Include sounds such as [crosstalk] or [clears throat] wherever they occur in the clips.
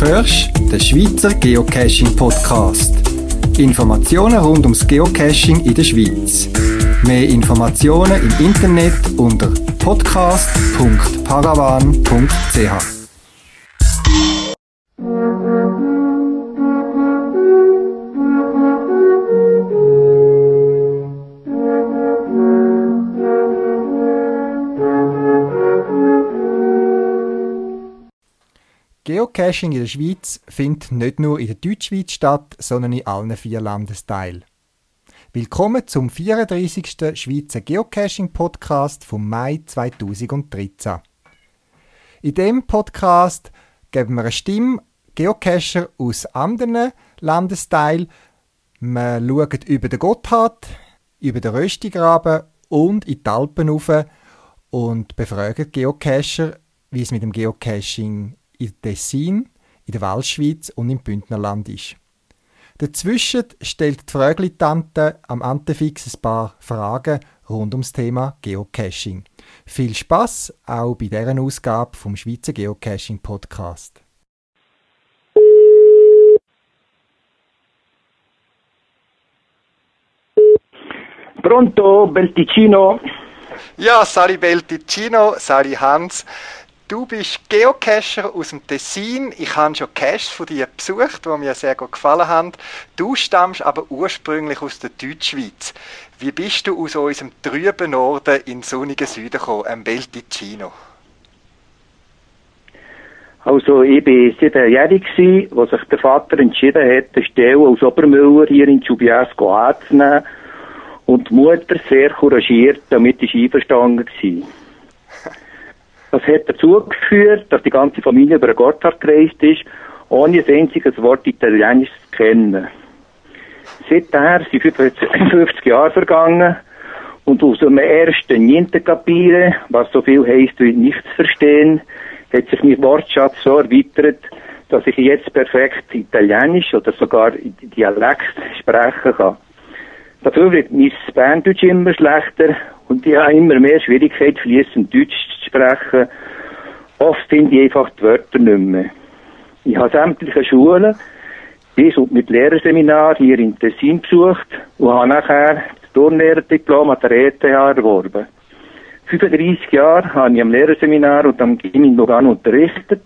hörst den Schweizer Geocaching Podcast. Informationen rund ums Geocaching in der Schweiz. Mehr Informationen im Internet unter podcast.paravan.ch. Geocaching in der Schweiz findet nicht nur in der Deutschschweiz statt, sondern in allen vier Landesteilen. Willkommen zum 34. Schweizer Geocaching-Podcast vom Mai 2013. In dem Podcast geben wir eine Stimme Geocacher aus anderen Landesteilen. Wir schauen über den Gotthard, über den Röstigraben und in die Alpen rauf und befragen Geocacher, wie es mit dem Geocaching in Tessin, in der Walschweiz und im Bündnerland ist. Dazwischen stellt die Frögli-Tante am Antefix ein paar Fragen rund ums Thema Geocaching. Viel Spaß auch bei deren Ausgabe vom Schweizer Geocaching Podcast. Pronto, Belticino? Ja, Sali Belticino, Sali Hans. Du bist Geocacher aus dem Tessin. Ich habe schon Caches von dir besucht, die mir sehr gut gefallen haben. Du stammst aber ursprünglich aus der Deutschschweiz. Wie bist du aus unserem trüben Norden in sonnigen Süden gekommen, am Bel Ticino? Also ich war siebenjährig, als sich der Vater entschieden hat, eine Stelle als Obermüller hier in Chubiasco anzunehmen und die Mutter sehr couragiert, damit ich einverstanden war. Das hat dazu geführt, dass die ganze Familie über den Gotthard gereist ist, ohne ein einziges Wort Italienisch zu kennen. Seither sind 55 Jahre vergangen und aus dem ersten Niente was so viel heisst wie nichts verstehen, hat sich mein Wortschatz so erweitert, dass ich jetzt perfekt Italienisch oder sogar Dialekt sprechen kann. Dafür wird mein Berndeutsch immer schlechter und ich habe immer mehr Schwierigkeit, fließend Deutsch zu sprechen. Oft finde ich einfach die Wörter nicht mehr. Ich habe sämtliche Schulen bis und mit Lehrerseminar hier in Tessin besucht und habe nachher das Turnlehrerdiplom an der ETH erworben. 35 Jahre habe ich am Lehrerseminar und am Gymnasium Lugano unterrichtet,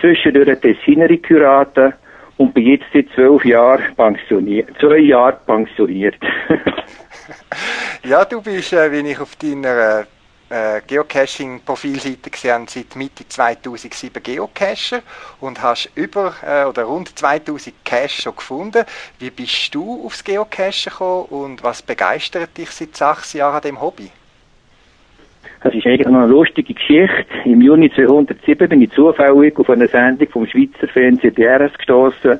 zwischendurch Tessinerin Kurate und bin jetzt seit zwölf Jahren pensioniert, zwei Jahre pensioniert. [laughs] ja, du bist, äh, wie ich auf deiner äh, Geocaching-Profilseite gesehen seit Mitte 2007 Geocacher und hast über äh, oder rund 2000 Caches schon gefunden. Wie bist du aufs Geocachen gekommen und was begeistert dich seit sechs Jahren an dem Hobby? Das ist eigentlich noch eine lustige Geschichte. Im Juni 2007 bin ich zufällig auf eine Sendung vom Schweizer Fernsehen DRS gestoßen,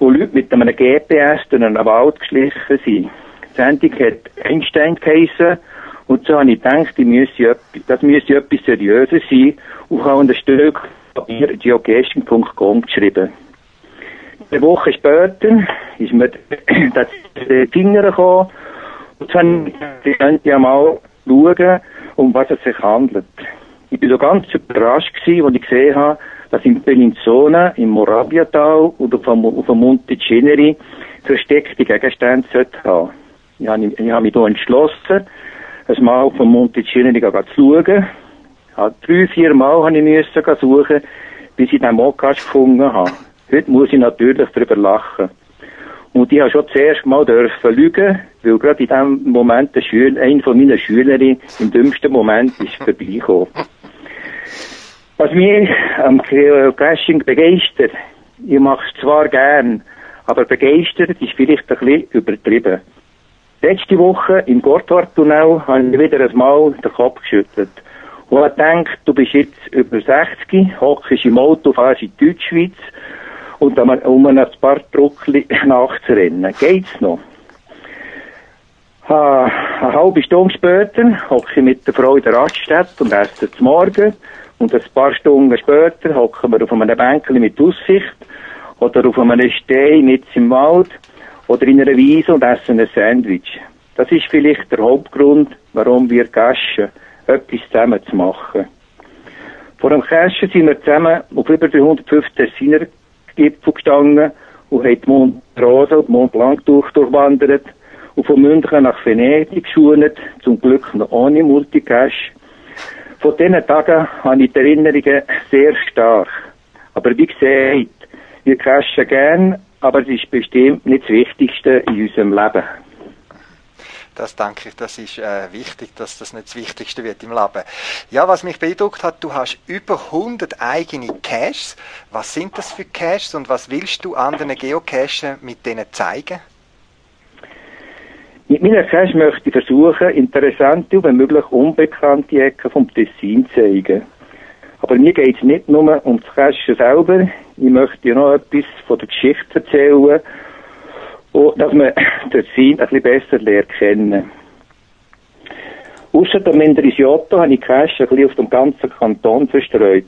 wo Leute mit einem GPS durch einen Wald geschlichen sind. Sendung hat Einstein geheissen, und so habe ich gedacht, ich müsse, das müsste etwas Seriöses sein und habe ein Stück Papier geocaching.com geschrieben. Eine Woche später ist mir [coughs] das Finger gekommen und dann könnt ihr mal schauen, um was es sich handelt. Ich bin so ganz überrascht gewesen, als ich gesehen habe, dass in Bellinzona, im Moraviatal oder auf dem, auf dem Monte Ceneri versteckte Gegenstände haben. Ich habe, ich habe mich da entschlossen, ein Mal Monte Ceneri zu schauen. Drei, vier Mal habe ich müssen suchen, bis ich den Mokasch gefunden habe. Heute muss ich natürlich darüber lachen. Und ich habe schon zuerst mal dürfen lügen, weil gerade in dem Moment der Schüler, ein von meinen Schülerinnen im dümmsten Moment ist vorbeigekommen. Was mich am Geocaching begeistert, ich mache es zwar gern, aber begeistert ist vielleicht ein bisschen übertrieben. Letzte Woche im Gotthardtunnel habe ich wieder einmal den Kopf geschüttelt. Und ich denke, du bist jetzt über 60, hockst im Auto, fährst in Deutschschweiz und um ein paar Druckli [laughs] nachzurennen. Geht's noch? Ha, eine halbe Stunde später hocke ich mit der Frau in der Raststätte und esse zum Morgen. Und ein paar Stunden später hocken wir auf einem Bänkchen mit Aussicht oder auf einem Stein mit im Wald oder in einer Wiese und essen ein Sandwich. Das ist vielleicht der Hauptgrund, warum wir gaschen, etwas zusammen zu machen. Vor dem Cashen sind wir zusammen auf über 350 Tessiner Everest-Gipfel gestanden und hat Mont Rosa und Mont Blanc durch, durchwandert und von München nach Venedig geschult, zum Glück noch ohne Multicash. Von diesen Tagen habe ich die Erinnerungen sehr stark. Aber wie gesagt, wir cashen gern, aber es ist bestimmt nicht das Wichtigste in unserem Leben. Das denke ich, das ist äh, wichtig, dass das nicht das Wichtigste wird im Leben. Ja, was mich beeindruckt hat, du hast über 100 eigene Caches. Was sind das für Caches und was willst du anderen Geocachen mit denen zeigen? Mit meiner Cache möchte ich versuchen, interessante und wenn möglich unbekannte Ecken vom Tessin zu zeigen. Aber mir geht es nicht nur um das Cache selber. Ich möchte ja noch etwas von der Geschichte erzählen und dass man [coughs] den Sinn ein bisschen besser lernt kennen. Außer der Mendrisiotto habe ich ein bisschen auf dem ganzen Kanton verstreut.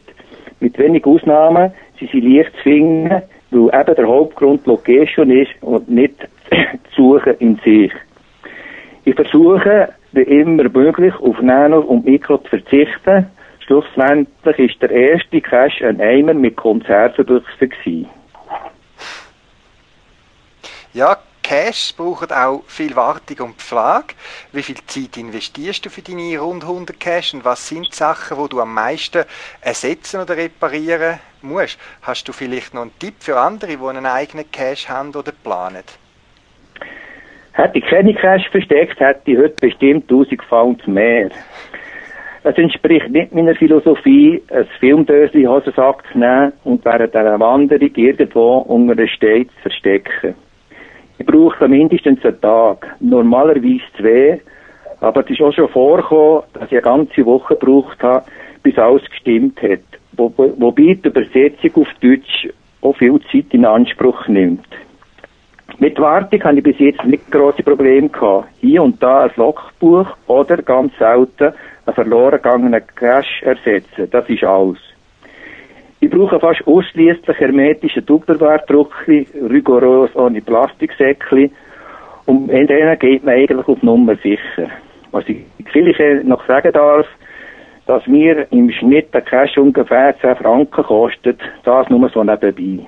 Mit wenig Ausnahmen sind sie leicht zu finden, weil eben der Hauptgrund Location ist und nicht [coughs] zu suchen in sich. Ich versuche, wie immer möglich, auf Nano und Mikro zu verzichten. Schlussendlich ist der erste Cache ein Eimer mit Konservenbüchsen gewesen. Ja, Cash braucht auch viel Wartung und Pflege. Wie viel Zeit investierst du für deine rund 100 Cash und was sind die Sachen, die du am meisten ersetzen oder reparieren musst? Hast du vielleicht noch einen Tipp für andere, die einen eigenen Cash haben oder planen? Hätte ich keine Cash versteckt, hätte ich heute bestimmt 1000 Pfund mehr. Das entspricht nicht meiner Philosophie, ein Filmdöschen Hosensack zu nehmen und während einer Wanderung irgendwo unter einem Stein zu verstecken. Ich brauche mindestens einen Tag, normalerweise zwei, aber es ist auch schon vorgekommen, dass ich eine ganze Woche gebraucht habe, bis alles gestimmt hat. Wo, wobei die Übersetzung auf Deutsch auch viel Zeit in Anspruch nimmt. Mit Wartung habe ich bis jetzt nicht große Probleme gehabt. Hier und da ein Logbuch oder ganz selten einen verloren gegangenen Cash ersetzen. Das ist alles. Ich brauche fast ausschließlich hermetische Tupperware-Druckli, rigoros ohne Plastiksäckli. Und in denen geht man eigentlich auf Nummer sicher. Was ich vielleicht noch sagen darf, dass mir im Schnitt der Cash ungefähr 10 Franken kostet, das nur so nebenbei.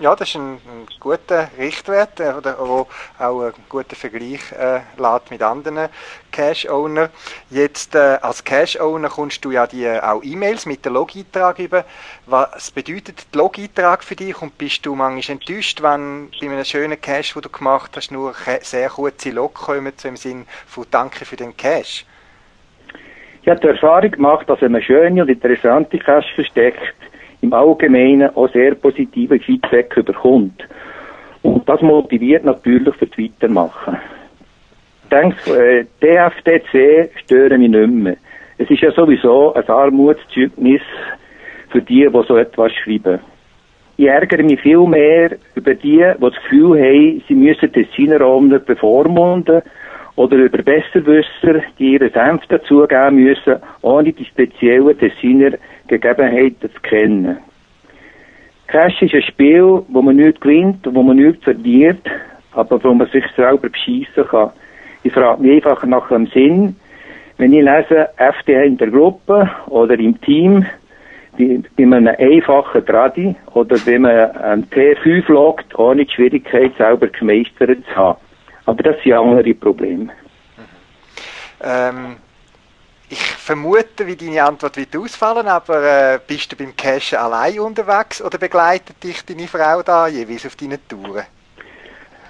Ja, das ist ein, ein guter Richtwert, der äh, auch einen guten Vergleich äh, lässt mit anderen Cash-Owner. Jetzt äh, als Cash-Owner kommst du ja die, äh, auch E-Mails mit dem Log-Eintrag über. Was bedeutet der Log-Eintrag für dich und bist du manchmal enttäuscht, wenn bei einem schönen Cash, den du gemacht hast, nur sehr kurze Log kommen, so im Sinn von Danke für den Cash? Ich habe die Erfahrung gemacht, dass wenn man schöne und interessante Cash versteckt, im Allgemeinen auch sehr positive Feedback überkommt. Und das motiviert natürlich für das Weitermachen. Ich denke, äh, DFDC stören mich nicht mehr. Es ist ja sowieso ein Armutszeugnis für die, die so etwas schreiben. Ich ärgere mich viel mehr über die, die das Gefühl haben, sie müssen den Sinnerraum bevormunden oder über Besserwisser, die ihre Senf dazugeben müssen, ohne die speziellen Tessiner Gegebenheiten zu kennen. Cash ist ein Spiel, wo man nichts gewinnt, wo man nichts verliert, aber wo man sich selber bescheissen kann. Ich frage mich einfach nach dem Sinn, wenn ich lese, FDH in der Gruppe oder im Team, bei, einem einfachen Tradi oder wenn man ein T5 loggt, ohne die Schwierigkeit selber gemeistert zu haben. Aber das sind andere Probleme. Ähm, ich vermute, wie deine Antwort wird ausfallen, aber äh, bist du beim Cashen allein unterwegs oder begleitet dich deine Frau da jeweils auf deinen Touren?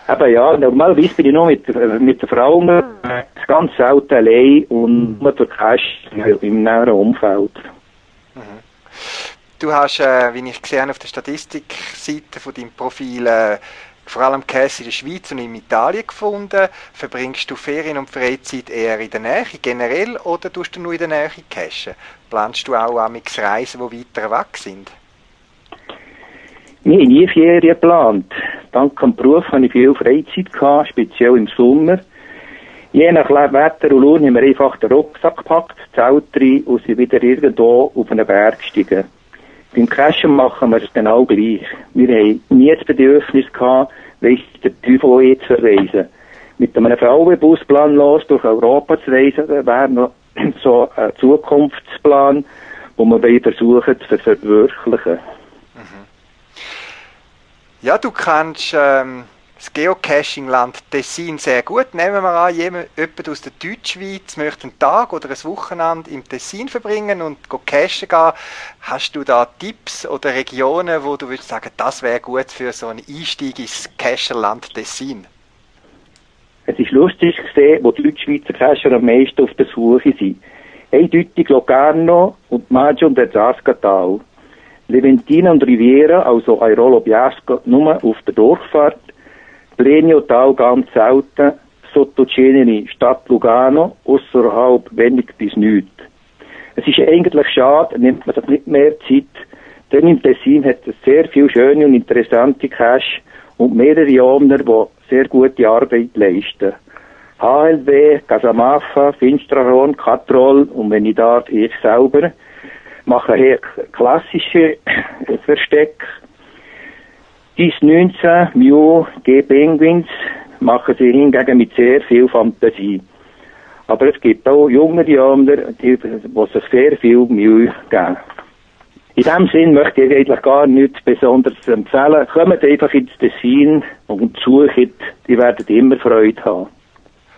Eben ja, normalerweise bin ich noch mit, mit der Frau mhm. ganz selten allein und nur durch Cash im näheren Umfeld. Mhm. Du hast, äh, wie ich gesehen auf der Statistikseite von deinem Profil, äh, vor allem Käse in der Schweiz und in Italien gefunden. Verbringst du Ferien und Freizeit eher in der Nähe generell oder tust du nur in der Nähe cashen? Planst du auch amix Reisen, die weiter weg sind? Ich habe nie Ferien geplant. Dank dem Beruf hatte ich viel Freizeit, gehabt, speziell im Sommer. Je nach Wetter und Lohn haben wir einfach den Rucksack gepackt, Zelt rein und sind wieder irgendwo auf einen Berg gestiegen. Beim Cashen machen wir es genau gleich. Wir haben nie das Bedürfnis gehabt, weiss der Teufel jetzt zu reisen. Mit einem VW-Bus planlos durch Europa zu reisen, wäre noch [clears throat] so ein Zukunftsplan, wo wir versuchen zu verwirklichen. Mhm. Ja, du kannst ähm, das Geocaching-Land Tessin sehr gut. Nehmen wir an, jemand, aus der Deutschschweiz möchte einen Tag oder ein Wochenende im Tessin verbringen und cachen gehen. Hast du da Tipps oder Regionen, wo du würdest sagen, das wäre gut für so einen Einstieg ins Cacherland Tessin? Es ist lustig zu sehen, wo die Deutschschweizer Cacher am meisten auf der Suche sind. Eindeutig Locarno und Maggio und der Zascatal. Leventina und Riviera, also Airolo Biasco, nur auf der Durchfahrt. Plenio Tal ganz selten. Sottoceneri, Stadt Lugano, außerhalb wenig bis nichts. Es ist eigentlich schade, nimmt man sich nicht mehr Zeit, denn im Tessin hat es sehr viele schöne und interessante Cache und mehrere Owner, die sehr gute Arbeit leisten. HLB, Casamafa, Finstrahorn, Katrol und wenn ich darf, ich selber machen hier klassische [coughs] Versteck. Dies 19 Mew G Penguins machen sie hingegen mit sehr viel Fantasie. Aber es gibt auch jüngere Jämmer, die, die sich sehr viel Mühe geben. In diesem Sinn möchte ich eigentlich gar nichts Besonderes empfehlen. Kommt einfach ins Tessin und sucht, die werden immer Freude haben.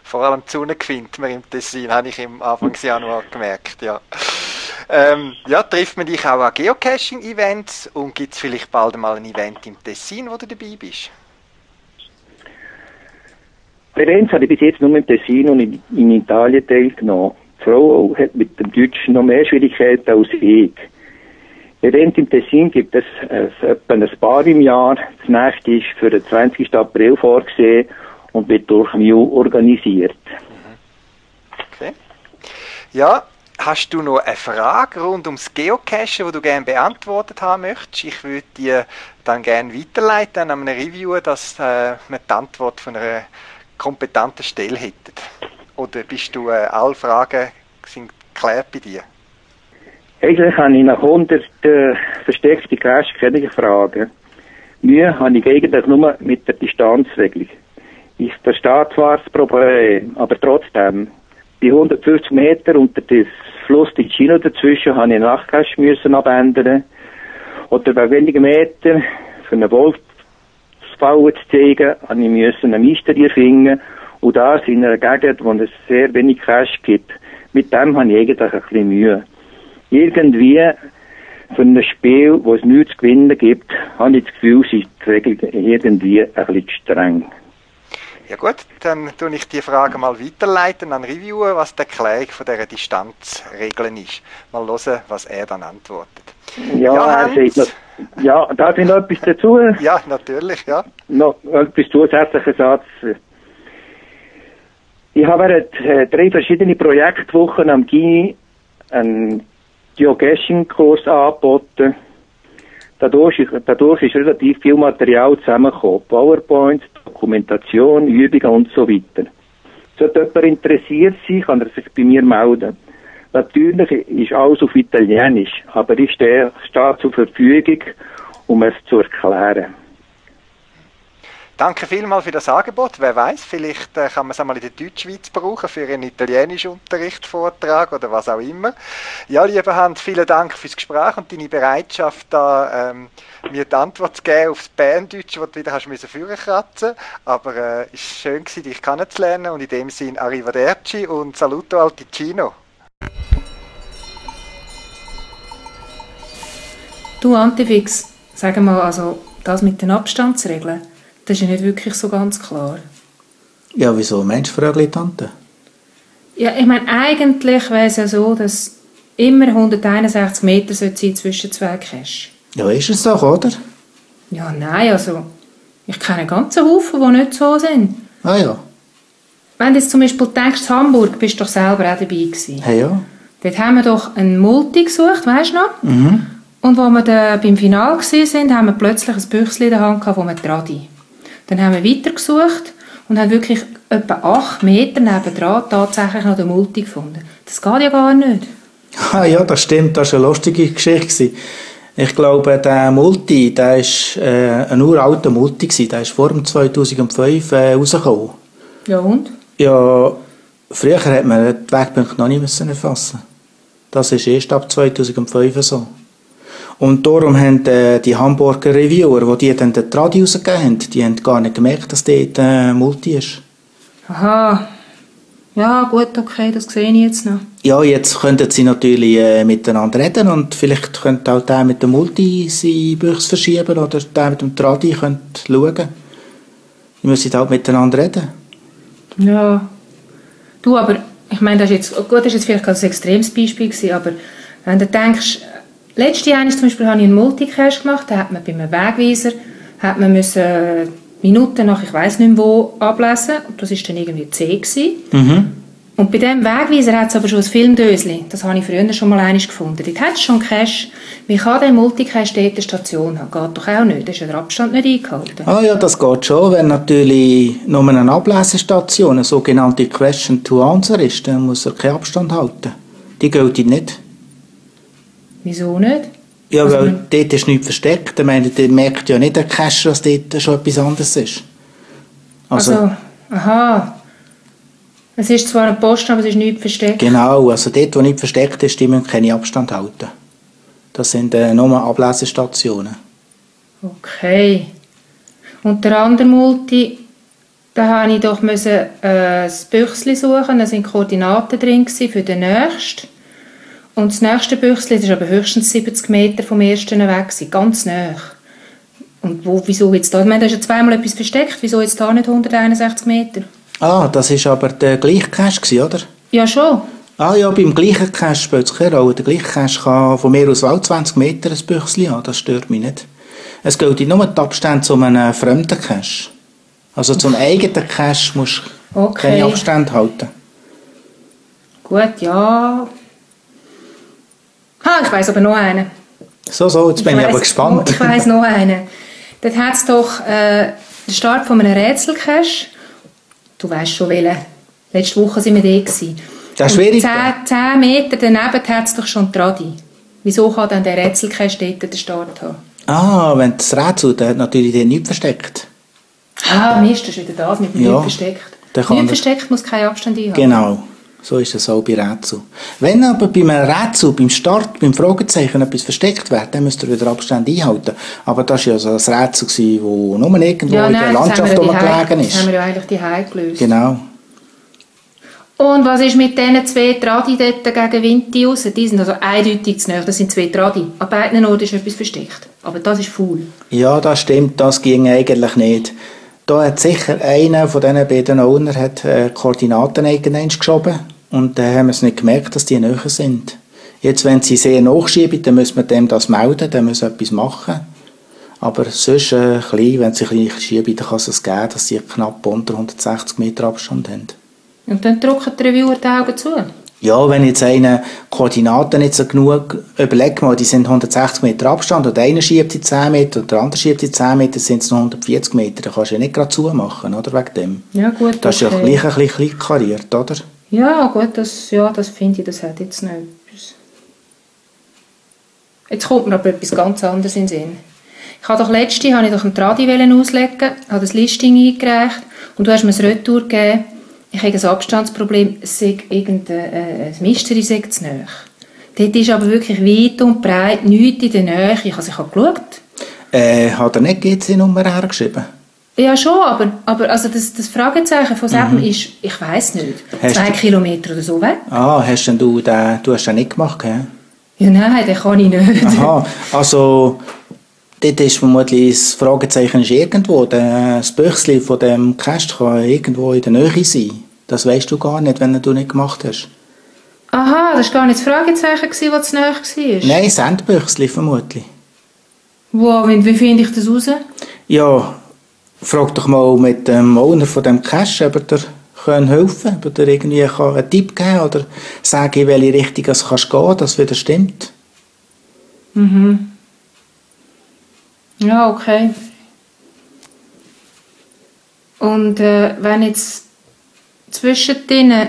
Vor allem die Sonne gewinnt man im Tessin, habe ich im Anfang Januar gemerkt, ja. Ähm, ja, trifft man dich auch an Geocaching-Events und gibt es vielleicht bald mal ein Event im Tessin, wo du dabei bist? Events habe ich bis jetzt nur im Tessin und in, in Italien teilgenommen. Die Frau hat mit dem Deutschen noch mehr Schwierigkeiten als ich. Event im Tessin gibt es äh, etwa ein paar im Jahr. Das nächste ist für den 20. April vorgesehen und wird durch MIU organisiert. Okay. Ja, Hast du noch eine Frage rund ums Geocachen, die du gerne beantwortet haben möchtest? Ich würde dir dann gerne weiterleiten an einem Review, dass äh, wir die Antwort von einer kompetenten Stelle hätten. Oder bist du äh, alle Fragen sind geklärt bei dir? Eigentlich habe ich nach 100 äh, versteckte Cache keine Fragen. Mühe habe ich eigentlich nur mit der Distanzregelung. Ich verstehe zwar das Problem, aber trotzdem, bei 150 Meter unter das Fluss Ticino dazwischen habe ich einen Nachtcache müssen abändern. Oder bei wenigen Metern für einen Wolfsfallen zu zeigen, habe ich müssen einen Mystery finden. Und das in einer Gegend, wo es sehr wenig Cash gibt. Mit dem habe ich eigentlich ein bisschen Mühe. Irgendwie für ein Spiel, wo es nichts zu gewinnen gibt, habe ich das Gefühl, sind die irgendwie ein bisschen streng. Ja gut, dann tue ich die Frage mal weiterleiten an Reviewer, was die Erklärung von dieser Distanzregeln ist. Mal hören, was er dann antwortet. Ja, ja er sagt ja, darf ich noch etwas dazu? Ja, natürlich, ja. Noch etwas zusätzlicher Satz. Ich habe während äh, drei verschiedene Projektwochen am GINI einen Geocaching-Kurs angeboten Dadurch ist, dadurch ist relativ viel Material zusammengekommen. PowerPoint, Dokumentation, Übungen und so weiter. Sollte jemand interessiert sein, kann er sich bei mir melden. Natürlich ist alles auf Italienisch, aber ich stehe, stehe zur Verfügung, um es zu erklären. Danke vielmals für das Angebot. Wer weiß, vielleicht äh, kann man es einmal in der Deutschschweiz brauchen für einen italienischen Unterrichtsvortrag oder was auch immer. Ja, lieber Hans, vielen Dank fürs Gespräch und deine Bereitschaft, da ähm, mir die Antwort zu geben auf das Berndeutsch, das du wieder hast müssen kratzen. Aber äh, es war schön gewesen, dich kennenzulernen und in dem Sinne Arrivederci und Saluto al Ticino. Du Antifix, sag mal, also das mit den Abstandsregeln. Das ist ja nicht wirklich so ganz klar. Ja, wieso meinst du, Tante? Ja, ich meine, eigentlich wäre es ja so, dass immer 161 Meter sein zwischen zwei Caches. Ja, ist es doch, oder? Ja, nein, also ich kenne einen ganzen Haufen, die nicht so sind. Ah ja. Wenn du jetzt zum Beispiel denkst, Hamburg, bist du doch selber auch dabei gewesen. Hey, ja. Dort haben wir doch einen Multi gesucht, weißt du noch? Mhm. Und als wir dann beim Final waren, haben wir plötzlich ein Büchlein in der Hand, gehabt, wo wir Tradi dann haben wir weitergesucht und haben wirklich etwa acht Meter nebendran tatsächlich noch den Multi gefunden. Das geht ja gar nicht. Ah, ja, das stimmt. Das war eine lustige Geschichte. Ich glaube, der Multi, der ist äh, ein uralter Multi gewesen. Der ist vor dem 2005 äh, rausgekommen. Ja und? Ja, früher hat man die Wegpunkte noch nicht erfassen Das ist erst ab 2005 so. Und darum haben äh, die Hamburger Reviewer, die, die dann den Tradi rausgegeben haben, die haben gar nicht gemerkt, dass dort äh, Multi ist. Aha. Ja, gut, okay, das sehe ich jetzt noch. Ja, jetzt könnten sie natürlich äh, miteinander reden und vielleicht könnte auch der mit dem Multi seine Büchse verschieben oder der mit dem Tradi könnte schauen. Die müssen halt miteinander reden. Ja. Du, aber ich meine, das ist jetzt, gut, das ist jetzt vielleicht ein extremes Beispiel gewesen, aber wenn du denkst, letzte Jahr zum Beispiel habe ich einen Multicache gemacht, da hat man bei einem Wegweiser, hat man müssen Minuten nach, ich weiß nicht mehr wo, ablesen und das war dann irgendwie C gewesen. Mhm. Und bei diesem Wegweiser hat es aber schon ein Filmdösli. Das habe ich früher schon mal eines gefunden. Dort hat es schon einen Cache. Wie kann der Multicache dort eine Station haben? Geht doch auch nicht. Da ist ja der Abstand nicht eingehalten. Ah ja, das geht schon. Wenn natürlich nur eine Ablesestation, eine sogenannte Question to Answer ist, dann muss er keinen Abstand halten. Die gilt nicht. Wieso nicht? Ja, Also weil dort ist nichts versteckt. Ich meine, der merkt ja nicht der Cacher, dass dort schon etwas anderes ist. Also, Also, aha. Es ist zwar ein Posten, aber es ist nichts versteckt. genau, also dort, wo nicht versteckt ist, die müssen keinen Abstand halten. Das sind äh, nur Ablesestationen. Okay. Und der andere Multi, da habe ich doch müssen, äh, das Büchsli suchen. Da sind Koordinaten drin für den nächsten. Und das nächste Büchsli, das ist aber höchstens 70 Meter vom ersten weg, gewesen, ganz nah. Und wo, wieso jetzt da? Ich meine, da ist ja zweimal etwas versteckt. Wieso jetzt da nicht 161 Meter? Ah, das ist aber der gleiche Cache, oder? Ja, schon. Ah ja, beim gleichen Cache spielt es keine Rolle. Der gleiche Cache kann von mir aus auch 20 Meter ein Büchsli haben, das stört mich nicht. Es gilt nur die Abstände zu einem fremden Cache. Also zum eigenen Cache musst du Okay. keine Abstände halten. Gut, ja. Ha, ich weiß aber noch einen. So, so, jetzt bin ich, aber weiss- gespannt. Ich weiss noch einen. Dort hat es doch äh, den Start von einem Rätselcache. Du weißt schon welchen. Letzte Woche waren wir da. gewesen. Der ist schwierig. 10, 10 Meter daneben hat es doch schon Tradi. Wieso kann dann der Rätselcache dort den Start haben? Ah, wenn das Rätsel, der hat natürlich den nicht versteckt. Ah, Mist, das ist wieder das mit dem Ja, nicht versteckt. Nicht das- versteckt muss keinen Abstand einhalten. Genau. So ist es auch bei Rätsel. Wenn aber beim Rätsel, beim Start, beim Fragezeichen etwas versteckt wird, dann müsst ihr wieder Abstände einhalten. Aber das war ja so ein Rätsel, wo nur irgendwo Ja, in nein, der das haben Landschaft rumgelegen die Das haben ist. wir ja eigentlich die gelöst. Genau. Und was ist mit diesen zwei Tradi dort gegen Winti raus? Die sind also eindeutig zu nahe. Das sind zwei Tradi. An beiden Orten ist etwas versteckt. Aber das ist faul. Ja, das stimmt, das ging eigentlich nicht. Da hat sicher einer von diesen beiden Owner hat, äh, Koordinaten irgendwann geschoben und dann haben wir es nicht gemerkt, dass die näher sind. Jetzt, wenn sie sehr nachschieben, dann müssen wir dem das melden, dann müssen wir etwas machen. Aber sonst, äh, klein, wenn sie klein schieben, dann kann es geben, dass sie knapp unter 160 Meter Abstand haben. Und dann drücken die Reviewer die Augen zu. Ja, wenn jetzt einer Koordinaten nicht so genug, überleg mal, die sind 160 Meter Abstand und einer schiebt die 10 Meter und der andere schiebt die 10 Meter, sind es noch 140 Meter. Da kannst du ja nicht gerade zumachen, oder, wegen dem. Ja gut, Das ist ja okay. gleich ein bisschen klein kariert, oder? Ja gut, das, ja, das finde ich, das hat jetzt noch etwas. Jetzt kommt mir aber etwas ganz anderes in den Sinn. Ich habe doch letzte, habe ich doch einen Tradi auslegen, habe das Listing eingereicht und du hast mir ein Retour gegeben. Ich habe ein Abstandsproblem, sei irgendein äh, ein Mystery sei zu nahe. Dort ist aber wirklich weit und breit nichts in der Nähe. Ich habe, ich habe geschaut. Äh, hat er nicht GC-Nummer hergeschrieben? Ja, schon, aber, aber also das, das Fragezeichen von Seppen ist, ich weiß nicht, Hast zwei du- Kilometer oder so weg. Ah, hast denn du den, du hast den nicht gemacht, gell? Ja, nein, den kann ich nicht. Aha, also dort ist vermutlich das Fragezeichen ist irgendwo. Das Büchsli von dem Käst kann irgendwo in der Nähe sein. Das weißt du gar nicht, wenn du nicht gemacht hast. Aha, das war gar nicht das Fragezeichen, das zu nahe war. Nein, Sandbüchsli vermutlich. Wow, wie, wie finde ich das raus? Ja, frag doch mal mit dem Owner von dem Cache, ob er dir kann helfen kann, ob er dir irgendwie kann einen Tipp geben kann oder sagen, in welche Richtung es kannst gehen, dass wieder stimmt. Mhm. Ja, okay. Und äh, wenn jetzt zwischen denen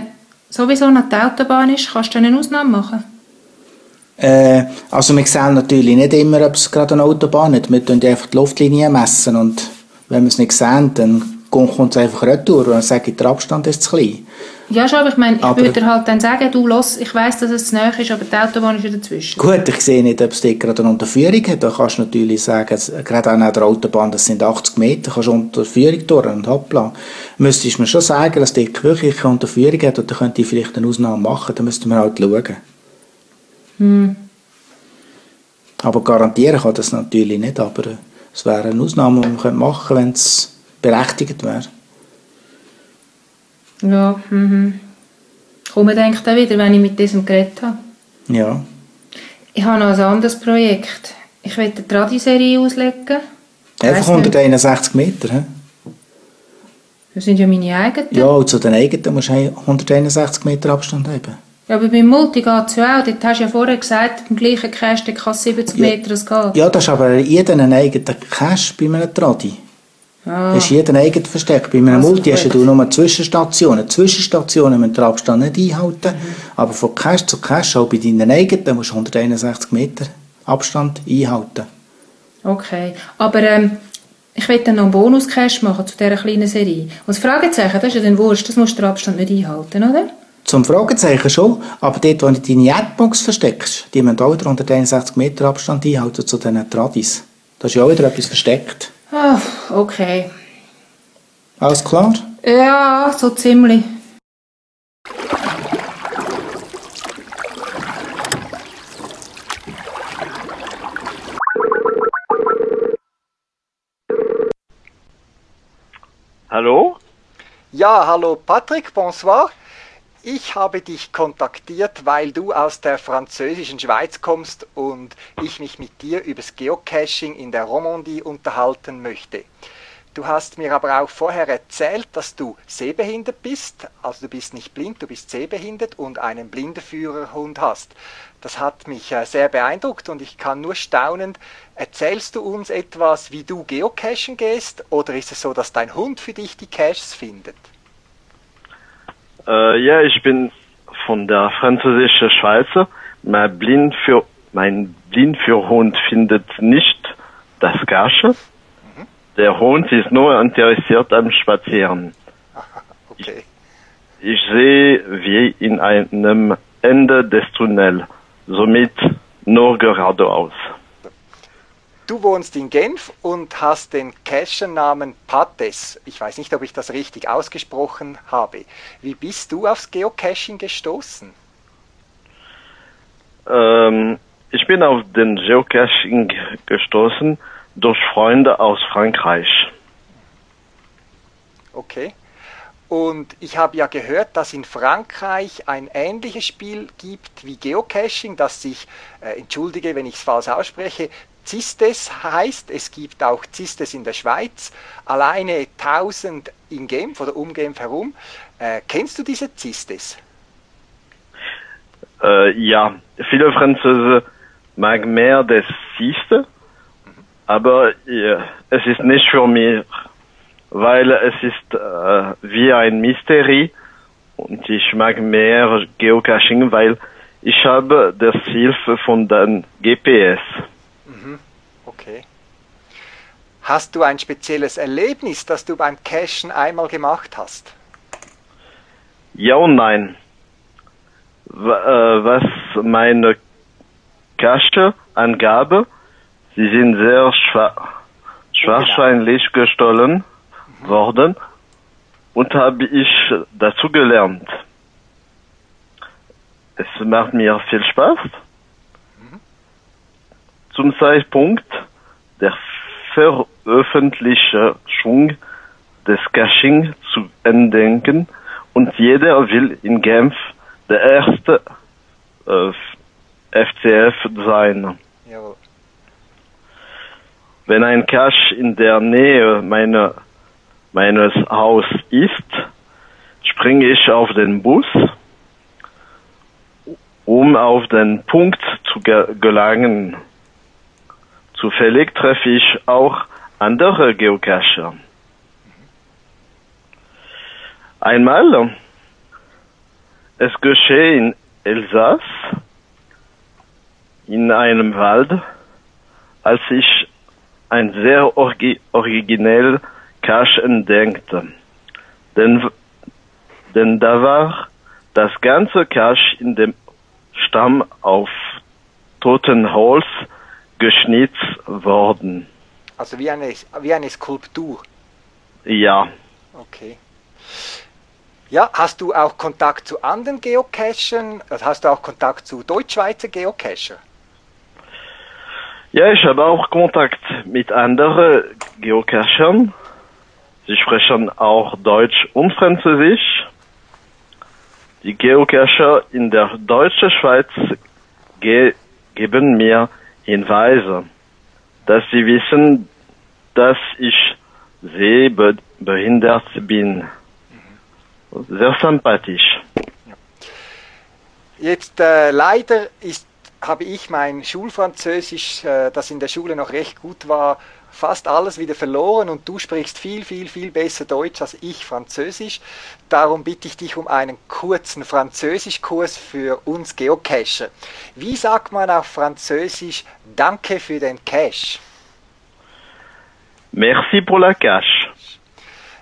sowieso noch die Autobahn ist, kannst du eine Ausnahme machen? Äh, also wir sehen natürlich nicht immer, ob es gerade eine Autobahn ist. Wir messen einfach die Luftlinie messen und wenn wir es nicht sehen, dann kommt es einfach retour und dann sage ich, der Abstand ist zu klein. Ja, schon, aber ich meine, ich Aber- würde halt dann sagen, du, los, ich weiss, dass es zu nahe ist, aber die Autobahn ist ja dazwischen. Gut, ich sehe nicht, ob es dort gerade eine Unterführung hat. Da kannst du natürlich sagen, gerade an der Autobahn, das sind 80 Meter, kannst du Unterführung durch und hoppla. Müsstest du mir schon sagen, dass dort wirklich eine Unterführung hat, dann könnte ich vielleicht eine Ausnahme machen, dann müssten wir halt schauen. Aber garantieren kann das natürlich nicht, aber es wäre eine Ausnahme, die man machen könnte, wenn es berechtigt wäre. Ja, mhm. Komme denke dann wieder, wenn ich mit diesem geredet habe. Ja. Ich habe noch ein anderes Projekt. Ich will eine Tradiserie auslegen. Einfach nicht. 161 Meter, hä? Das sind ja meine eigenen. Ja, und zu den eigenen musst du 161 Meter Abstand haben. Ja, aber beim Multi geht es ja auch. Dort hast du ja vorher gesagt, beim gleichen Kästchen kann es 70 Ja. Meter es geht. Ja, das ist aber jeder ein eigener Cache bei einem Tradi. Ah. Das ist jeder ein eigener Versteck. Bei einem Also Multi hast du nur Zwischenstationen. Zwischenstationen müssen den Abstand nicht einhalten. Mhm. Aber von Cache zu Cache, auch bei deinen eigenen, musst du 161 Meter Abstand einhalten. Okay. Aber ähm, ich will dann noch einen Bonus-Cash machen zu dieser kleinen Serie. Und das Fragezeichen, das ist ja dann wurscht. Das musst du den Abstand nicht einhalten, oder? Zum Fragezeichen schon, aber dort, wo du deine Adbox versteckst, die müssen auch wieder 161 Meter Abstand einhalten zu diesen Tradis. Da ist ja auch wieder etwas versteckt. Ah, okay. Alles klar? Ja, so ziemlich. Hallo? Ja, hallo Patrick, bonsoir. Ich habe dich kontaktiert, weil du aus der französischen Schweiz kommst und ich mich mit dir übers Geocaching in der Romandie unterhalten möchte. Du hast mir aber auch vorher erzählt, dass du sehbehindert bist, also du bist nicht blind, du bist sehbehindert und einen Blindenführerhund hast. Das hat mich äh, sehr beeindruckt und ich kann nur staunend. Erzählst du uns etwas, wie du geocachen gehst oder ist es so, dass dein Hund für dich die Caches findet? Äh, ja, ich bin von der französischen Schweiz. Mein Blind für mein Blindführhund findet nicht das Cache. Der Hund ist nur interessiert am Spazieren. [laughs] Okay. Ich sehe wie in einem Ende des Tunnels, somit nur geradeaus. Du wohnst in Genf und hast den Cacher-Namen Pates. Ich weiß nicht, ob ich das richtig ausgesprochen habe. Wie bist du aufs Geocaching gestoßen? Ähm, ich bin auf den Geocaching gestoßen durch Freunde aus Frankreich. Okay. Und ich habe ja gehört, dass in Frankreich ein ähnliches Spiel gibt wie Geocaching, das sich, äh, entschuldige, wenn ich es falsch ausspreche, Cistes heißt. Es gibt auch Cistes in der Schweiz, alleine 1000 in Genf oder um Genf herum. Äh, kennst du diese Cistes? Äh, ja, viele Franzosen mag mehr das Siehste, aber äh, es ist nicht für mich, weil es ist äh, wie ein Mystery und ich mag mehr Geocaching, weil ich habe das Hilfe von den GPS. Okay. Hast du ein spezielles Erlebnis, das du beim Cachen einmal gemacht hast? Ja und nein. Äh, was meine Cache angabe, sie sind sehr schwa wahrscheinlich gestohlen worden und habe ich dazu gelernt. Es macht mir viel Spaß. Zum Zeitpunkt der Veröffentlichung des Caching zu entdecken und jeder will in Genf der erste äh, FCF sein. Jawohl. Wenn ein Cache in der Nähe meiner, meines Haus ist, springe ich auf den Bus, um auf den Punkt zu ge gelangen. Zufällig treffe ich auch andere Geocacher. Einmal, es geschah in Elsass, in einem Wald, als ich ein sehr orgi originell Cache entdeckte. Den, denn da war das ganze Cache in dem Stamm auf toten Holz geschnitzt worden. Also wie eine, wie eine Skulptur. Ja, Okay. Ja, hast du auch Kontakt zu anderen Geocachern? Also hast du auch Kontakt zu Deutschschweizer Geocacher? Ja, ich habe auch Kontakt mit anderen Geocachern. Sie sprechen auch Deutsch und Französisch. Die Geocacher in der deutschen Schweiz ge geben mir Hinweise, dass sie wissen, dass ich sehbehindert bin. Sehr sympathisch. Jetzt äh, leider ist, habe ich mein Schulfranzösisch, äh, das in der Schule noch recht gut war, fast alles wieder verloren und du sprichst viel, viel, viel besser Deutsch als ich Französisch. Darum bitte ich dich um einen kurzen Französischkurs für uns Geocacher. Wie sagt man auf Französisch Danke für den Cache? Merci pour la cache.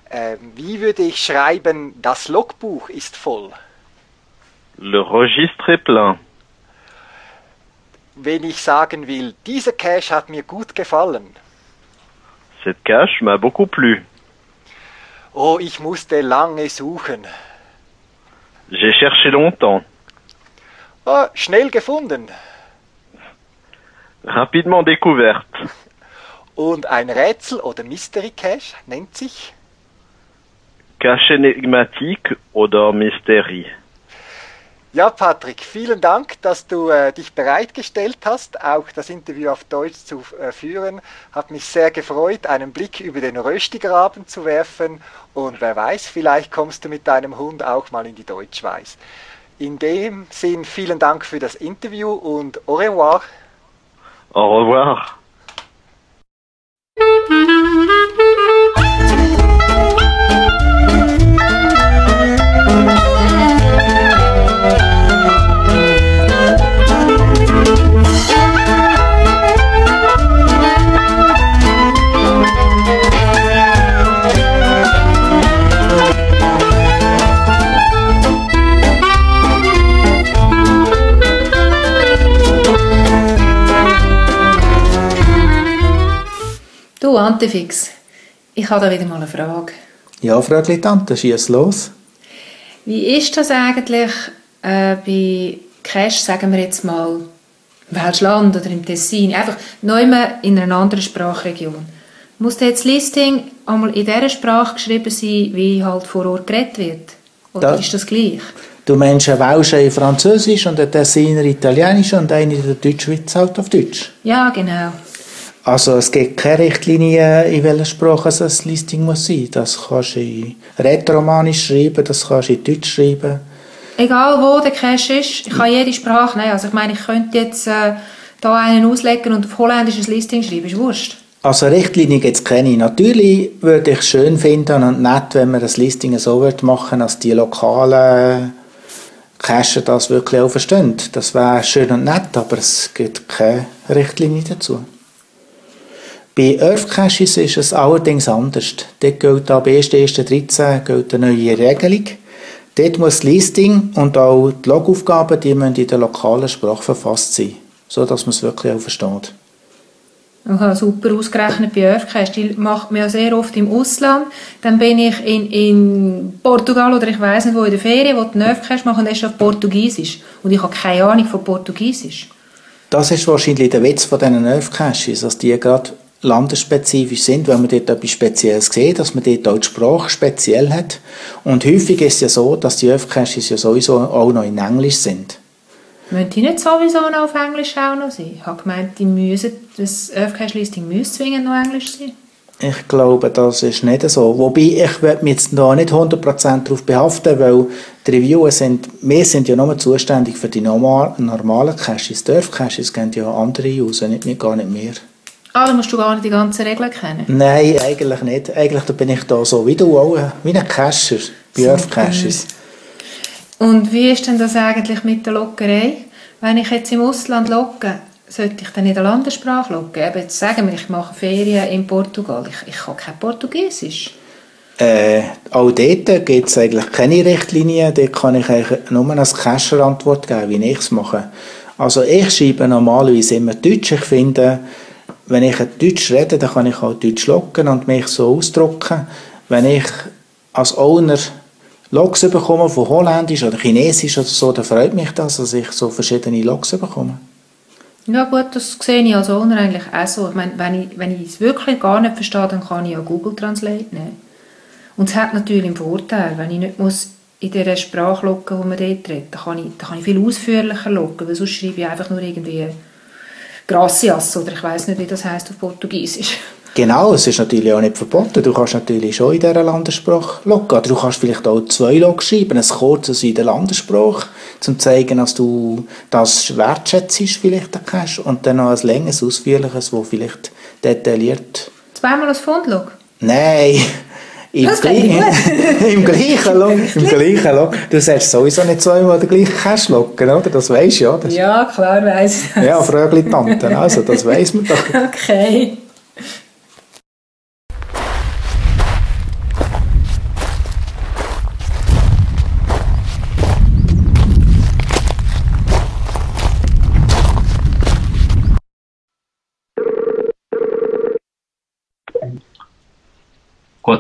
Ähm, wie würde ich schreiben, das Logbuch ist voll? Le registre est plein. Wenn ich sagen will, dieser Cache hat mir gut gefallen. Cette cache m'a beaucoup plu. Oh, ich musste lange suchen. J'ai cherché longtemps. Oh, schnell gefunden. Rapidement découverte. Und ein Rätsel oder Mystery Cache nennt sich? Cache énigmatique oder Mysterie. Ja, Patrick, vielen Dank, dass du äh, dich bereitgestellt hast, auch das Interview auf Deutsch zu äh, führen. Hat mich sehr gefreut, einen Blick über den Röstigraben zu werfen und wer weiß, vielleicht kommst du mit deinem Hund auch mal in die Deutschschweiz. In dem Sinn vielen Dank für das Interview und au revoir. Au revoir. Du, Antifix, ich habe da wieder mal eine Frage. Ja, Frögli Tante, schieß los. Wie ist das eigentlich äh, bei Cash, sagen wir jetzt mal, im Welschland oder im Tessin, einfach neu in einer anderen Sprachregion? Muss da jetzt das Listing einmal in dieser Sprache geschrieben sein, wie halt vor Ort geredet wird? Oder Da- ist das gleich? Du meinst einen Welscher in Französisch und einen Tessiner Italienisch und einen in der Deutschschweiz halt auf Deutsch? Ja, genau. Also es gibt keine Richtlinie, in welcher Sprache es ein Listing muss sein. Das kannst du in Rätoromanisch schreiben, das kannst du in Deutsch schreiben. Egal wo der Cache ist, ich kann jede Sprache nehmen. Also ich meine, ich könnte jetzt äh, da einen auslegen und auf Holländisch ein Listing schreiben, ist wurscht. Also Richtlinie gibt es keine. Natürlich würde ich es schön finden und nett, wenn man das Listing so machen dass die lokalen Cacher das wirklich auch verstehen. Das wäre schön und nett, aber es gibt keine Richtlinie dazu. Bei Earth Caches ist es allerdings anders. Dort gilt ab 1.1.13 gilt eine neue Regelung. Dort muss das Listing und auch die Logaufgaben die müssen in der lokalen Sprache verfasst sein, sodass man es wirklich auch versteht. Aha, super ausgerechnet bei Öfkest. Die macht man ja sehr oft im Ausland. Dann bin ich in, in Portugal oder ich weiß nicht wo in der Ferien, wo die Öfkest machen, das ist auf Portugiesisch. Und ich habe keine Ahnung von Portugiesisch. Das ist wahrscheinlich der Witz von diesen Nerf-Caches, dass die gerade landesspezifisch sind, weil man dort etwas Spezielles sieht, dass man dort auch die Sprache speziell hat. Und häufig ist es ja so, dass die Nerf-Caches ja sowieso auch noch in Englisch sind. Müssen die nicht sowieso noch auf Englisch auch noch sein? Ich habe gemeint, die müssen, das Öfkest-Listing müsste zwingend noch Englisch sein. Ich glaube, das ist nicht so. Wobei, ich werde mich jetzt da nicht 100% darauf behaften, weil die Reviewer sind, wir sind ja nur zuständig für die normal, normalen Caches. Die Nerf-Caches gehen ja andere raus, nicht, nicht, gar nicht mehr. Ah, dann musst du gar nicht die ganzen Regeln kennen. Nein, eigentlich nicht. Eigentlich da bin ich da so wie du auch, wie ein Cacher bei Nerf-Caches. Und wie ist denn das eigentlich mit der Lockerei? Wenn ich jetzt im Ausland locke, sollte ich dann in der Landessprache locken? Eben jetzt sagen wir, ich mache Ferien in Portugal. Ich, ich kann kein Portugiesisch. Äh, auch dort gibt es eigentlich keine Richtlinien. Dort kann ich eigentlich nur als Cacher Antwort geben, wie ich es mache. Also ich schreibe normalerweise immer Deutsch. Ich finde, wenn ich Deutsch rede, dann kann ich auch Deutsch locken und mich so ausdrücken. Wenn ich als Owner Logs bekomme von Holländisch oder Chinesisch oder so, dann freut mich das, dass ich so verschiedene Logs bekomme. Ja gut, das sehe ich als Owner eigentlich auch so. Ich meine, wenn ich, wenn ich es wirklich gar nicht verstehe, dann kann ich ja Google Translate nehmen. Und es hat natürlich einen Vorteil, wenn ich nicht muss in dieser Sprache loggen, die man dort redet, dann kann ich, dann kann ich viel ausführlicher loggen, weil sonst schreibe ich einfach nur irgendwie Gracias oder ich weiß nicht, wie das heißt auf Portugiesisch. [laughs] Genau, es ist natürlich auch nicht verboten. Du kannst natürlich schon in dieser Landessprache loggen. du kannst vielleicht auch zwei Logs schreiben, ein kurzes in der Landessprache, um zu zeigen, dass du das wertschätzt, vielleicht Cache, und dann noch ein längeres, ausführliches, wo vielleicht detailliert... Zweimal als Fundlog? Nein, [laughs] im, gleichen, [laughs] im gleichen Log. Im gleichen Log. Du sollst sowieso nicht zweimal den gleichen Cache loggen, oder? Das weisst du, ja. Das ja, klar weiss ich das. Ja, Frögli Tante, also das weiss man [laughs] doch. Okay.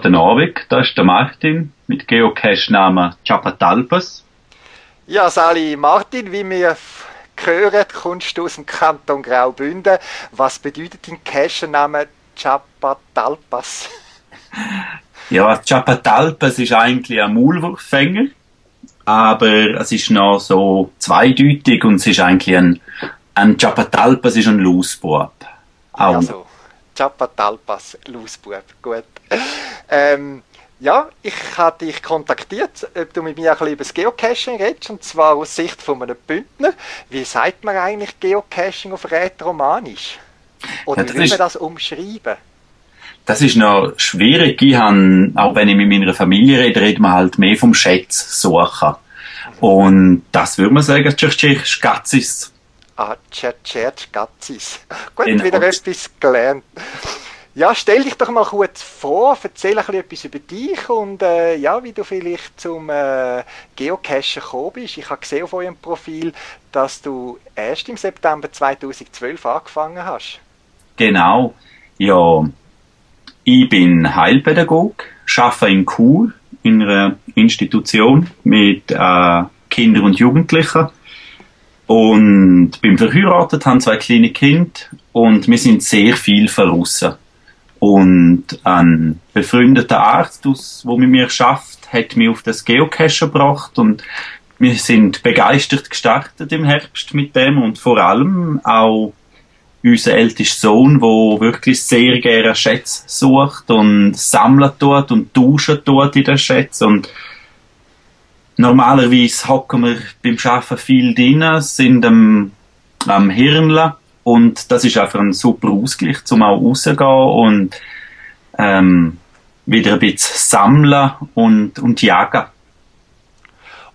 Guten Abend, das ist der Martin mit Geocache-Namen Chapatalpas. Ja, Sali Martin, wie wir hören, kommst du aus dem Kanton Graubünden. Was bedeutet dein Cache-Name Chapatalpas? [laughs] Ja, Chapatalpas ist eigentlich ein Maulwurffänger, aber es ist noch so zweideutig und es ist eigentlich ein, ein Chapatalpas ist ein Loosbub. Auch. Ja, so. Chapatalpas, Lausbub, gut. Ähm, ja, ich habe dich kontaktiert, ob du mit mir ein bisschen über das Geocaching redest, und zwar aus Sicht von einem Bündner. Wie sagt man eigentlich Geocaching auf Rätoromanisch? Oder ja, wie will man das umschreiben? Das ist noch schwierig. Ich habe, auch wenn ich mit meiner Familie rede, reden wir halt mehr vom Schätz suchen. Und das würde man sagen, Tschech Skatzis. Ah, Tschech Skatzis. [laughs] Gut, genau. wieder etwas gelernt. Ja, stell dich doch mal kurz vor, erzähl ein bisschen etwas über dich und äh, ja, wie du vielleicht zum äh, Geocachen gekommen bist. Ich habe gesehen auf eurem Profil, dass du erst im September 2012 angefangen hast. Genau, ja. Ich bin Heilpädagog, arbeite in Chur, in einer Institution mit äh, Kindern und Jugendlichen und bin verheiratet, habe zwei kleine Kinder und wir sind sehr viel verrissen. Und ein befreundeter Arzt, der mit mir schafft, hat mich auf das Geocache gebracht und wir sind begeistert gestartet im Herbst mit dem und vor allem auch unser ältester Sohn, wo wirklich sehr gerne Schätze sucht und sammelt dort und duschen dort in den Schätzen und normalerweise hocken wir beim Schaffen viel drin, sind am, am Hirnle und das ist einfach ein super Ausgleich, zum auch rauszugehen und ähm, wieder ein bisschen sammeln und, und jagen.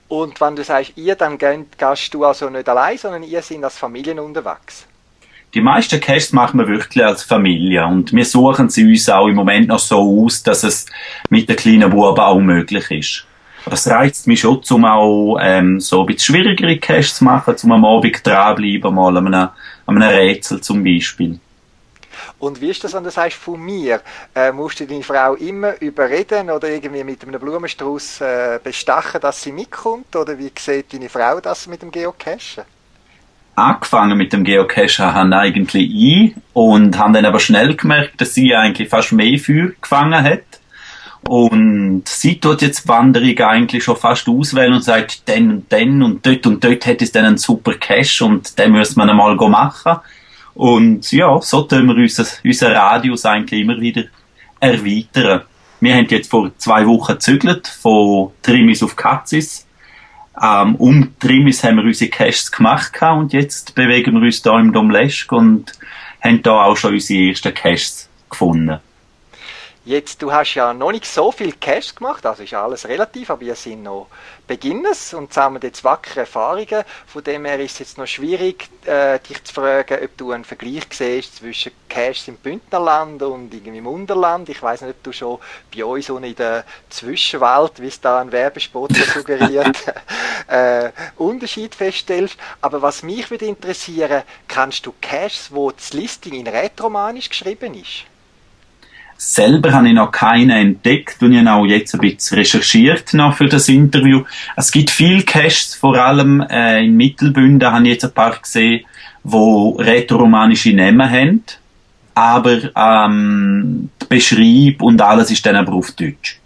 Und wenn du sagst ihr, dann gehst du also nicht allein, sondern ihr seid als Familien unterwegs? Die meisten Caches machen wir wirklich als Familie und wir suchen sie uns auch im Moment noch so aus, dass es mit den kleinen Buben auch möglich ist. Das reizt mich schon, um auch ähm, so ein bisschen schwierigere Caches zu machen, um am Abend dranbleiben, mal an einem, an einem Rätsel zum Beispiel. Und wie ist das, wenn du sagst, von mir? Äh, musst du deine Frau immer überreden oder irgendwie mit einem Blumenstrauß äh, bestachen, dass sie mitkommt? Oder wie sieht deine Frau das mit dem Geocachen? Angefangen mit dem Geocachen haben eigentlich ich und haben dann aber schnell gemerkt, dass sie eigentlich fast mehr Feuer gefangen hat und sie tut jetzt Wanderung eigentlich schon fast auswählen und sagt, den und den und dort und dort hätte es dann einen super Cash und den müssen wir einmal machen. Und ja, so tun wir unseren, unseren Radius eigentlich immer wieder erweitern. Wir haben jetzt vor zwei Wochen gezügelt, von Trimis auf Katzis. Ähm, um Trimis haben wir unsere Caches gemacht und jetzt bewegen wir uns da im Domlesk und haben da auch schon unsere ersten Caches gefunden. Jetzt, du hast ja noch nicht so viel Cash gemacht, also ist alles relativ, aber wir sind noch Beginners und sammeln jetzt wackere Erfahrungen. Von dem her ist es jetzt noch schwierig, äh, dich zu fragen, ob du einen Vergleich siehst zwischen Cash im Bündnerland und irgendwie im Unterland. Ich weiß nicht, ob du schon bei uns so in der Zwischenwelt, wie es da ein Werbespot [laughs] suggeriert, [laughs] äh, Unterschied feststellst. Aber was mich würde interessieren, kannst du Cash, wo das Listing in Rätoromanisch geschrieben ist? Selber habe ich noch keinen entdeckt und ich habe auch jetzt ein bisschen recherchiert noch für das Interview. Es gibt viel Caches, vor allem äh, in Mittelbünden habe ich jetzt ein paar gesehen, wo rätoromanische Namen haben, aber ähm, der Beschreib und alles ist dann aber auf Deutsch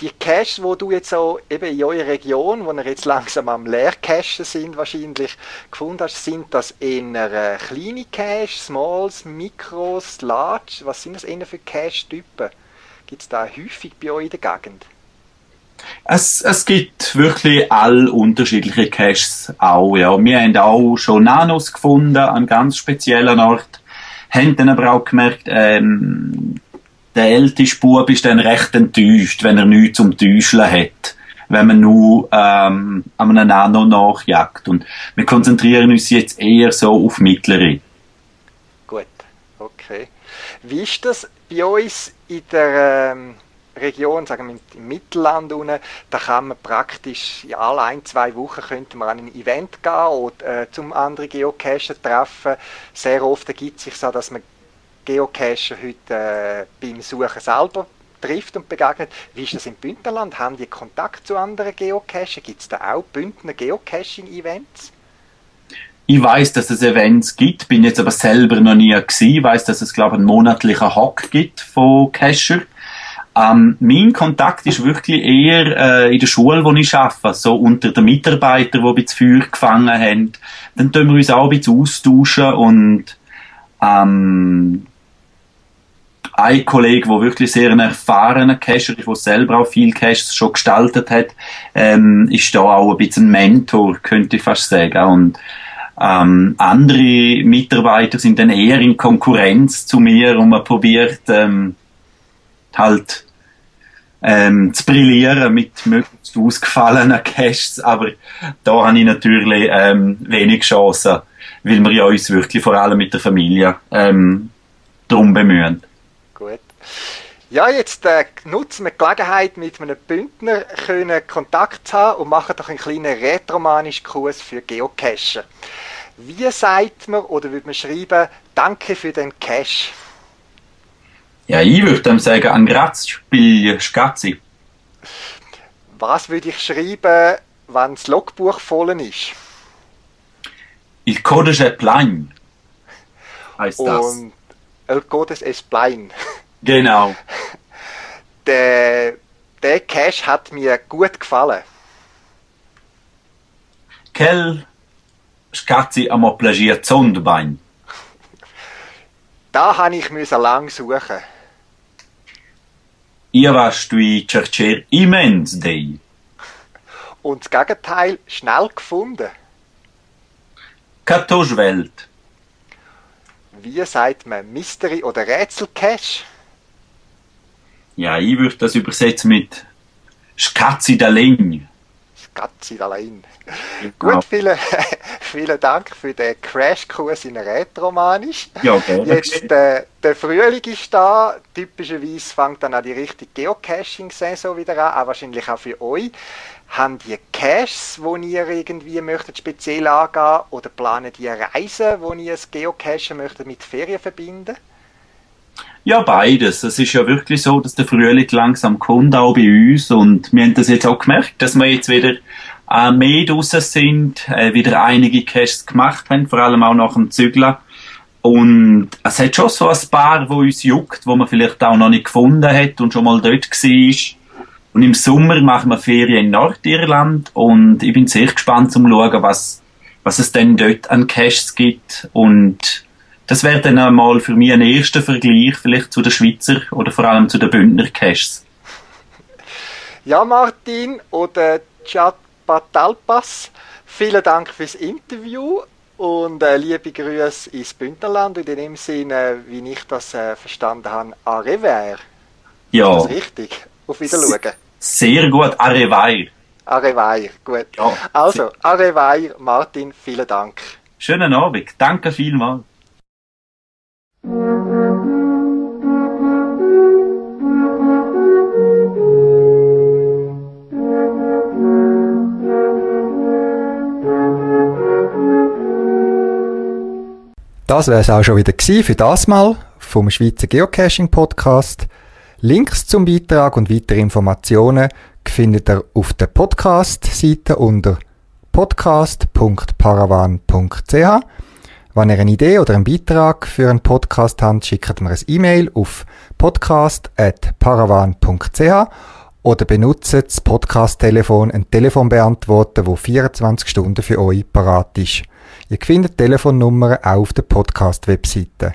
die Caches, wo du jetzt so eben in eurer Region, wo ihr jetzt langsam am Leercachen sind, wahrscheinlich gefunden hast, sind das eher äh, kleine Caches, Smalls, Mikros, Large? Was sind das eher für Cache-Typen? Gibt es da häufig bei euch in der Gegend? Es, es gibt wirklich all unterschiedliche Caches auch, ja. Wir haben auch schon Nanos gefunden an ganz speziellen Ort, haben dann aber auch gemerkt, ähm, der älteste Bub ist dann recht enttäuscht, wenn er nichts zum Täuscheln hat, wenn man nur ähm, an einem Nano nachjagt. Und wir konzentrieren uns jetzt eher so auf mittlere. Gut, okay. Wie ist das bei uns in der ähm, Region, sagen wir im Mittelland unten, da kann man praktisch ja, alle ein, zwei Wochen könnte man an ein Event gehen oder äh, zum anderen Geocacher treffen. Sehr oft ergibt sich so, dass man Geocacher heute äh, beim Suchen selber trifft und begegnet. Wie ist das im Bündnerland? Haben die Kontakt zu anderen Geocachern? Gibt es da auch Bündner Geocaching-Events? Ich weiß, dass es Events gibt, bin jetzt aber selber noch nie gewesen. Ich weiß, dass es glaube ich einen monatlichen Hack gibt von Cacher. Ähm, mein Kontakt ist wirklich eher äh, in der Schule, wo ich arbeite, so unter den Mitarbeitern, die das Feuer gefangen haben. Dann tun wir uns auch ein bisschen austauschen und ähm, ein Kollege, der wirklich sehr ein erfahrener Cacher ist, der selber auch viel Caches schon gestaltet hat, ähm, ist da auch ein bisschen Mentor, könnte ich fast sagen. Und ähm, andere Mitarbeiter sind dann eher in Konkurrenz zu mir und man probiert ähm, halt ähm, zu brillieren mit möglichst ausgefallenen Caches, aber da habe ich natürlich ähm, wenig Chancen, weil wir ja uns wirklich vor allem mit der Familie ähm, darum bemühen. Ja, jetzt äh, nutzen wir die Gelegenheit, mit einem Bündner können Kontakt zu haben und machen doch einen kleinen retromanischen Kurs für Geocachen. Wie sagt man oder würde man schreiben, danke für den Cache? Ja, ich würde dann sagen, ein Grazspiel Schatzi. Was würde ich schreiben, wenn das Logbuch voll ist? Il codice plein heißt das. Und El codice es plein. [laughs] Genau. Der, der Cache hat mir gut gefallen. Quel scazzi amo plagier Zondbein? Da habe ich müssen lang suchen. Io vas tui cercer immens dei. Und das Gegenteil schnell gefunden. Catos Welt. Wie sagt man Mystery oder Rätselcache? Ja, ich würde das übersetzen mit Schatzi da Lein. Schatzi da Lein. Genau. Gut, vielen, [laughs] vielen Dank für den Crashkurs in Rätoromanisch. Ja, gerne. Jetzt, äh, der Frühling ist da. Typischerweise fängt dann auch die richtige Geocaching-Saison wieder an, auch wahrscheinlich auch für euch. Haben die Caches, wo ihr irgendwie möchtet speziell angehen oder planen die Reisen, wo ihr das Geocachen möchtet mit Ferien verbinden? Ja, beides. Es ist ja wirklich so, dass der Frühling langsam kommt, auch bei uns. Und wir haben das jetzt auch gemerkt, dass wir jetzt wieder äh, mehr draussen sind, äh, wieder einige Caches gemacht haben, vor allem auch nach dem Zügeln. Und es hat schon so ein paar, wo uns juckt, wo man vielleicht auch noch nicht gefunden hat und schon mal dort war. Und im Sommer machen wir Ferien in Nordirland und ich bin sehr gespannt zum schauen, was, was es denn dort an Caches gibt und das wäre dann einmal für mich ein erster Vergleich vielleicht zu den Schweizer oder vor allem zu den Bündner Caches. Ja, Martin oder Chad Batalpas, vielen Dank fürs Interview. Und äh, liebe Grüße ins Bündnerland und in dem Sinne, wie ich das äh, verstanden habe, à revoir. Ja. Ist das richtig? Auf Wiederschauen. Sehr gut, Arevair. À revoir, gut. Ja. Also, à revoir, Martin, vielen Dank. Schönen Abend. Danke vielmals. Das wäre es auch schon wieder für das Mal vom Schweizer Geocaching Podcast. Links zum Beitrag und weitere Informationen findet ihr auf der Podcast-Seite unter podcast.paravan.ch. Wenn ihr eine Idee oder einen Beitrag für einen Podcast habt, schickt mir ein E-Mail auf podcast.paravan.ch oder benutzt das Podcast-Telefon, ein Telefonbeantworter, wo 24 Stunden für euch parat ist. Ihr findet Telefonnummern auch auf der Podcast-Webseite.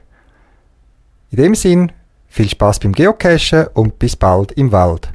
In dem Sinn, viel Spaß beim Geocachen und bis bald im Wald.